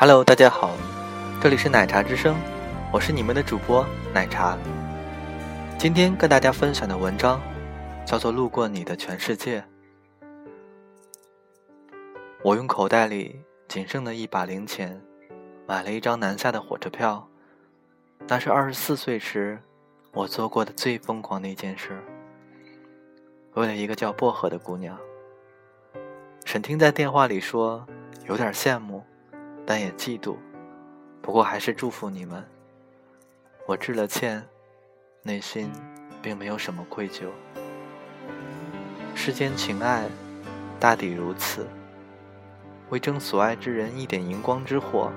Hello，大家好，这里是奶茶之声，我是你们的主播奶茶。今天跟大家分享的文章叫做《路过你的全世界》。我用口袋里仅剩的一把零钱，买了一张南下的火车票。那是二十四岁时我做过的最疯狂的一件事。为了一个叫薄荷的姑娘。沈听在电话里说：“有点羡慕，但也嫉妒，不过还是祝福你们。”我致了歉，内心并没有什么愧疚。世间情爱，大抵如此。为争所爱之人一点荧光之火，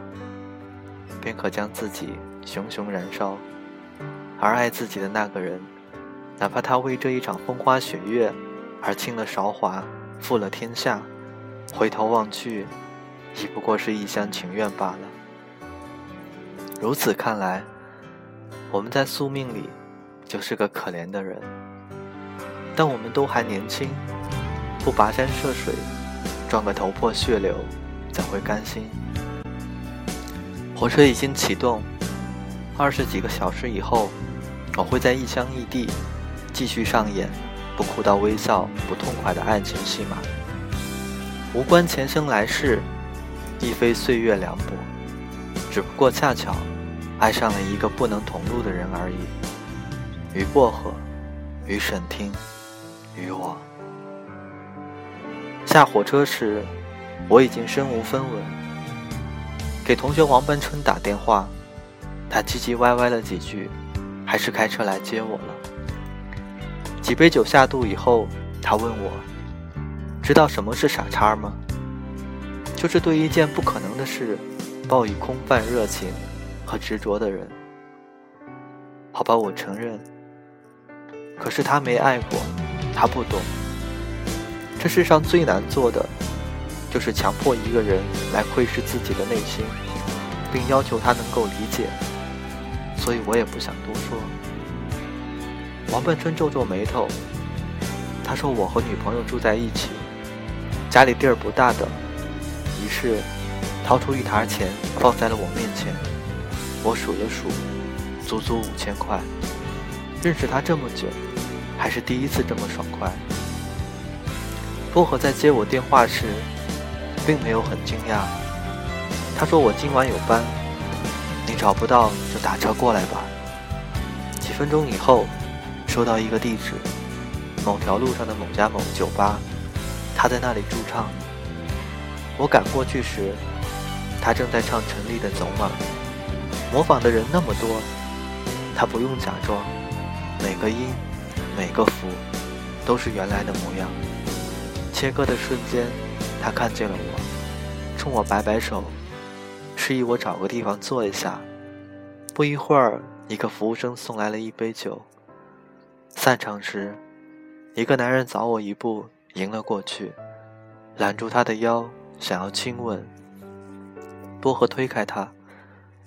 便可将自己熊熊燃烧；而爱自己的那个人，哪怕他为这一场风花雪月而倾了韶华，负了天下。回头望去，已不过是一厢情愿罢了。如此看来，我们在宿命里就是个可怜的人。但我们都还年轻，不跋山涉水，撞个头破血流，怎会甘心？火车已经启动，二十几个小时以后，我会在异乡异地继续上演不哭到微笑、不痛快的爱情戏码。无关前生来世，亦非岁月凉薄，只不过恰巧爱上了一个不能同路的人而已。于薄荷，于沈听，于我。下火车时，我已经身无分文。给同学王奔春打电话，他唧唧歪歪了几句，还是开车来接我了。几杯酒下肚以后，他问我。知道什么是傻叉吗？就是对一件不可能的事，抱以空泛热情和执着的人。好吧，我承认。可是他没爱过，他不懂。这世上最难做的，就是强迫一个人来窥视自己的内心，并要求他能够理解。所以我也不想多说。王半春皱皱眉头，他说：“我和女朋友住在一起。”家里地儿不大的，是掏出一沓钱放在了我面前。我数了数，足足五千块。认识他这么久，还是第一次这么爽快。薄荷在接我电话时，并没有很惊讶。他说：“我今晚有班，你找不到就打车过来吧。”几分钟以后，收到一个地址：某条路上的某家某酒吧。他在那里驻唱。我赶过去时，他正在唱陈粒的《走马》，模仿的人那么多，他不用假装，每个音，每个符，都是原来的模样。切歌的瞬间，他看见了我，冲我摆摆手，示意我找个地方坐一下。不一会儿，一个服务生送来了一杯酒。散场时，一个男人早我一步。迎了过去，揽住他的腰，想要亲吻。薄荷推开他，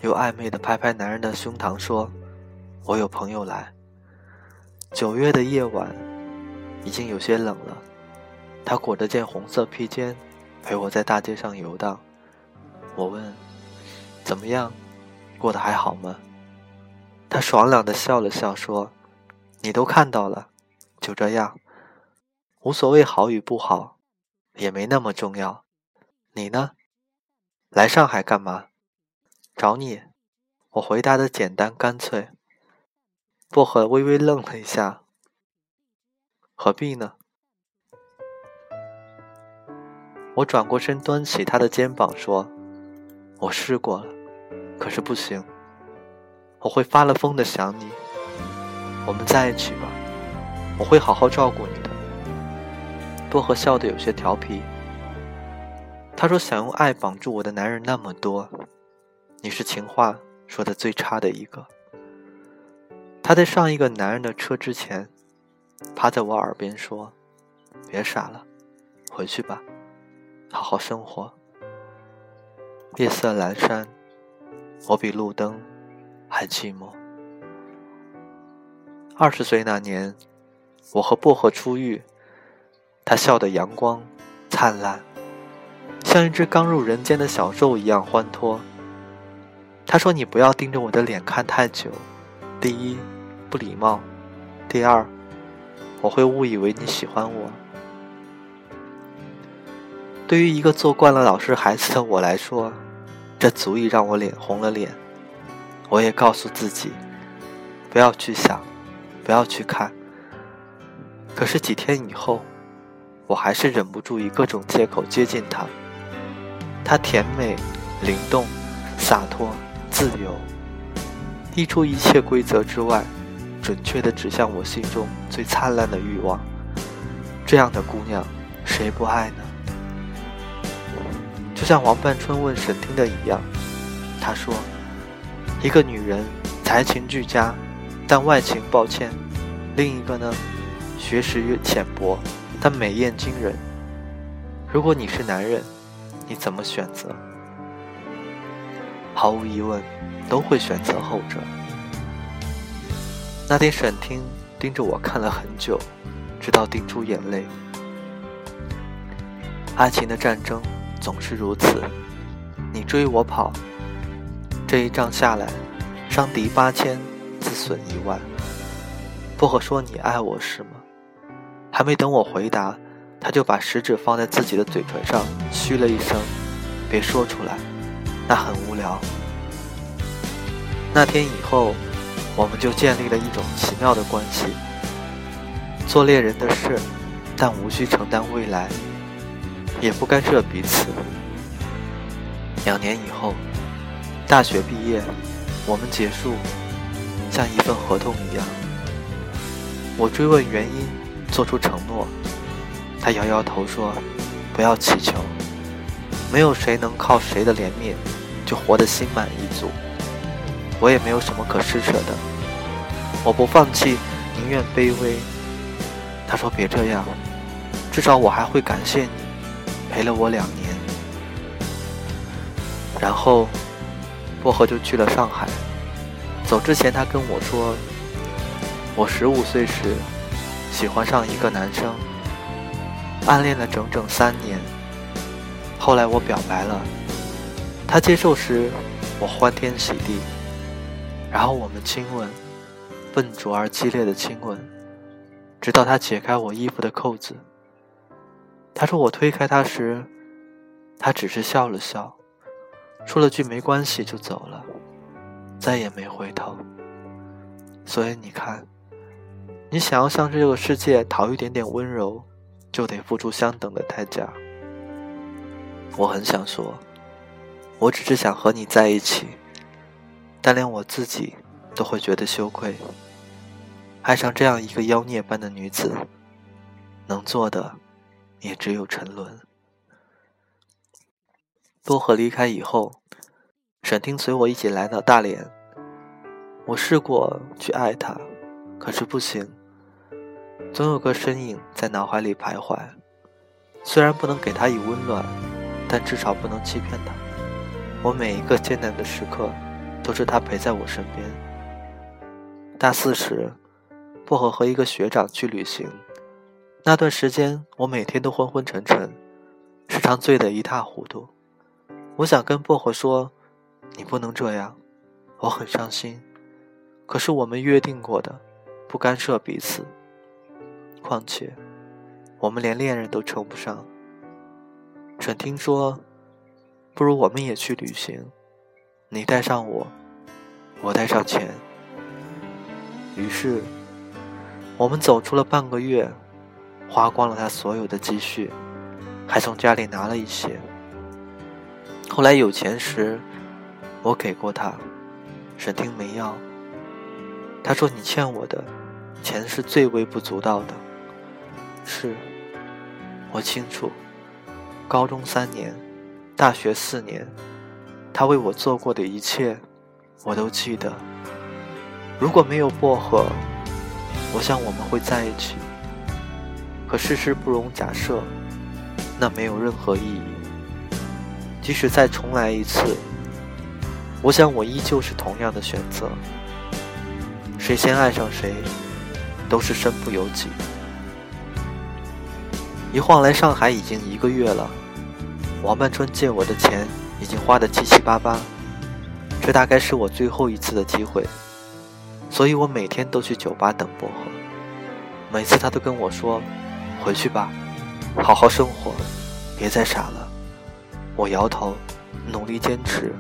又暧昧地拍拍男人的胸膛，说：“我有朋友来。”九月的夜晚，已经有些冷了。他裹着件红色披肩，陪我在大街上游荡。我问：“怎么样？过得还好吗？”他爽朗地笑了笑，说：“你都看到了，就这样。”无所谓好与不好，也没那么重要。你呢？来上海干嘛？找你。我回答的简单干脆。薄荷微微愣了一下。何必呢？我转过身，端起他的肩膀说：“我试过了，可是不行。我会发了疯的想你。我们在一起吧，我会好好照顾你的。”薄荷笑得有些调皮。他说：“想用爱绑住我的男人那么多，你是情话说的最差的一个。”他在上一个男人的车之前，趴在我耳边说：“别傻了，回去吧，好好生活。”夜色阑珊，我比路灯还寂寞。二十岁那年，我和薄荷初遇。他笑得阳光灿烂，像一只刚入人间的小兽一样欢脱。他说：“你不要盯着我的脸看太久，第一，不礼貌；第二，我会误以为你喜欢我。”对于一个做惯了老实孩子的我来说，这足以让我脸红了脸。我也告诉自己，不要去想，不要去看。可是几天以后，我还是忍不住以各种借口接近他。她甜美、灵动、洒脱、自由，溢出一切规则之外，准确地指向我心中最灿烂的欲望。这样的姑娘，谁不爱呢？就像王半春问沈听的一样，他说：“一个女人才情俱佳，但外形抱歉；另一个呢，学识浅薄，但美艳惊人。如果你是男人，你怎么选择？”毫无疑问，都会选择后者。那天，沈听盯着我看了很久，直到滴出眼泪。爱情的战争。总是如此，你追我跑，这一仗下来，伤敌八千，自损一万。薄荷说：“你爱我是吗？”还没等我回答，他就把食指放在自己的嘴唇上，嘘了一声：“别说出来，那很无聊。”那天以后，我们就建立了一种奇妙的关系，做恋人的事，但无需承担未来。也不干涉彼此。两年以后，大学毕业，我们结束，像一份合同一样。我追问原因，做出承诺，他摇摇头说：“不要祈求，没有谁能靠谁的怜悯就活得心满意足。我也没有什么可施舍的，我不放弃，宁愿卑微。”他说：“别这样，至少我还会感谢你。”陪了我两年，然后薄荷就去了上海。走之前，他跟我说：“我十五岁时喜欢上一个男生，暗恋了整整三年。后来我表白了，他接受时，我欢天喜地。然后我们亲吻，笨拙而激烈的亲吻，直到他解开我衣服的扣子。”他说：“我推开他时，他只是笑了笑，说了句‘没关系’就走了，再也没回头。所以你看，你想要向这个世界讨一点点温柔，就得付出相等的代价。我很想说，我只是想和你在一起，但连我自己都会觉得羞愧。爱上这样一个妖孽般的女子，能做的……”也只有沉沦。多荷离开以后，沈听随我一起来到大连。我试过去爱他，可是不行。总有个身影在脑海里徘徊。虽然不能给他以温暖，但至少不能欺骗他。我每一个艰难的时刻，都是他陪在我身边。大四时，薄荷和一个学长去旅行。那段时间，我每天都昏昏沉沉，时常醉得一塌糊涂。我想跟薄荷说：“你不能这样，我很伤心。”可是我们约定过的，不干涉彼此。况且，我们连恋人都称不上。沈听说：“不如我们也去旅行，你带上我，我带上钱。”于是，我们走出了半个月。花光了他所有的积蓄，还从家里拿了一些。后来有钱时，我给过他，沈听没要。他说：“你欠我的钱是最微不足道的。”是，我清楚。高中三年，大学四年，他为我做过的一切，我都记得。如果没有薄荷，我想我们会在一起。可世事不容假设，那没有任何意义。即使再重来一次，我想我依旧是同样的选择。谁先爱上谁，都是身不由己。一晃来上海已经一个月了，王半春借我的钱已经花得七七八八，这大概是我最后一次的机会，所以我每天都去酒吧等薄荷。每次他都跟我说：“回去吧，好好生活，别再傻了。”我摇头，努力坚持。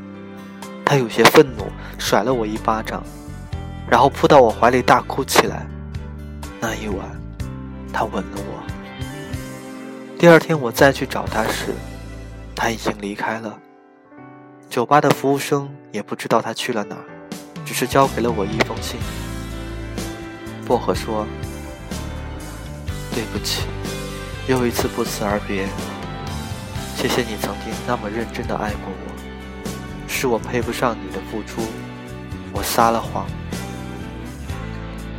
他有些愤怒，甩了我一巴掌，然后扑到我怀里大哭起来。那一晚，他吻了我。第二天我再去找他时，他已经离开了。酒吧的服务生也不知道他去了哪儿，只是交给了我一封信。薄荷说。对不起，又一次不辞而别。谢谢你曾经那么认真的爱过我，是我配不上你的付出，我撒了谎。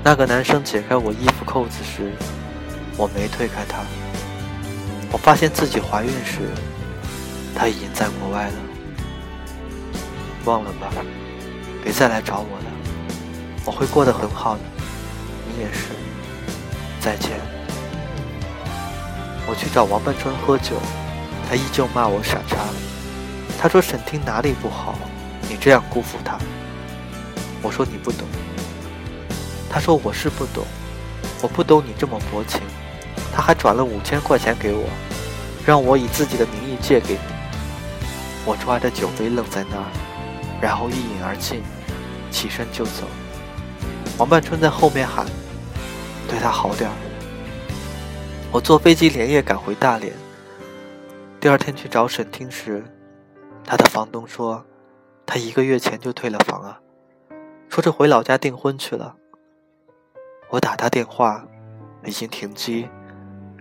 那个男生解开我衣服扣子时，我没推开他。我发现自己怀孕时，他已经在国外了。忘了吧，别再来找我了，我会过得很好的，你也是。再见。我去找王半春喝酒，他依旧骂我傻叉。他说沈听哪里不好，你这样辜负他。我说你不懂。他说我是不懂，我不懂你这么薄情。他还转了五千块钱给我，让我以自己的名义借给你。我抓着酒杯愣在那儿，然后一饮而尽，起身就走。王半春在后面喊：“对他好点儿。”我坐飞机连夜赶回大连。第二天去找沈听时，他的房东说，他一个月前就退了房啊，说着回老家订婚去了。我打他电话，已经停机，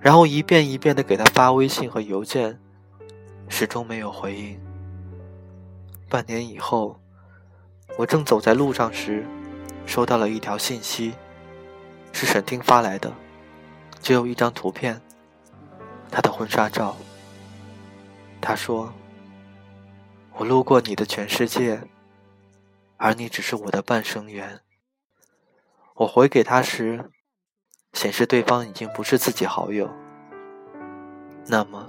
然后一遍一遍的给他发微信和邮件，始终没有回应。半年以后，我正走在路上时，收到了一条信息，是沈听发来的。只有一张图片，他的婚纱照。他说：“我路过你的全世界，而你只是我的半生缘。”我回给他时，显示对方已经不是自己好友。那么，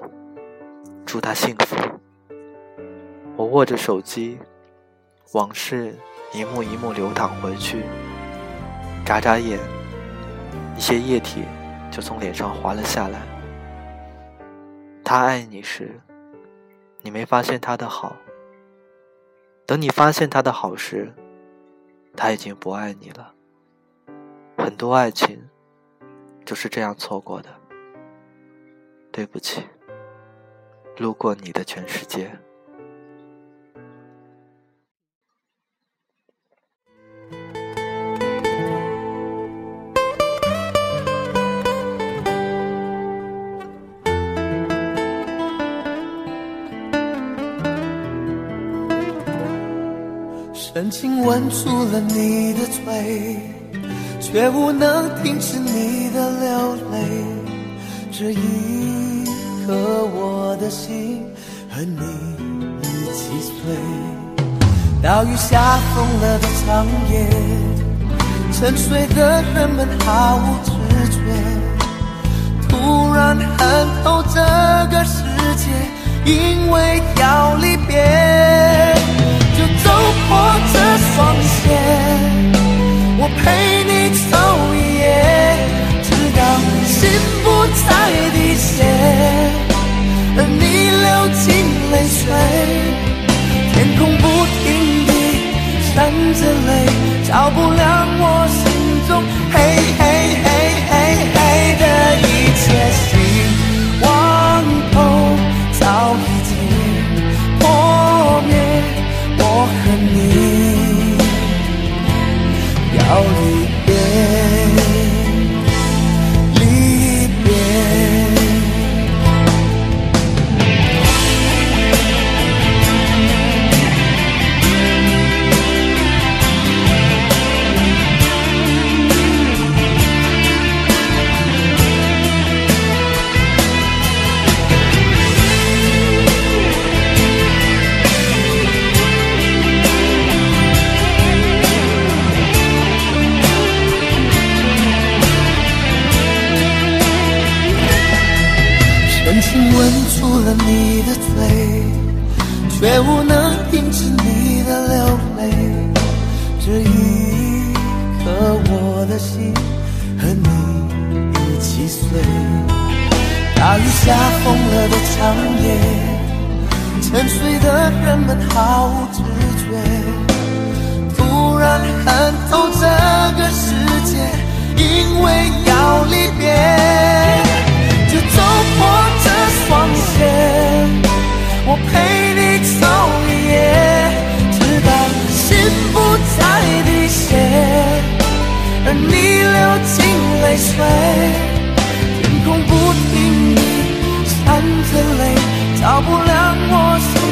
祝他幸福。我握着手机，往事一幕一幕流淌回去，眨眨眼，一些液体。就从脸上滑了下来。他爱你时，你没发现他的好；等你发现他的好时，他已经不爱你了。很多爱情就是这样错过的。对不起，路过你的全世界。深情吻住了你的嘴，却无能停止你泪。这一刻，我的心和你一起碎。岛屿下疯了的长夜，沉睡的人们毫无知觉。突然恨透这个世界，因为要离别。就走破这双鞋，我陪你走一夜，直到心不再滴血，而你流尽泪水，天空不停地闪着泪，照不亮我心中黑夜夜，沉睡的人们毫无知觉。突然看透这个世界，因为要离别。就走破这双鞋，我陪你走一夜，直到心不再滴血，而你流尽泪水，天空不停暗着泪，照不亮我心。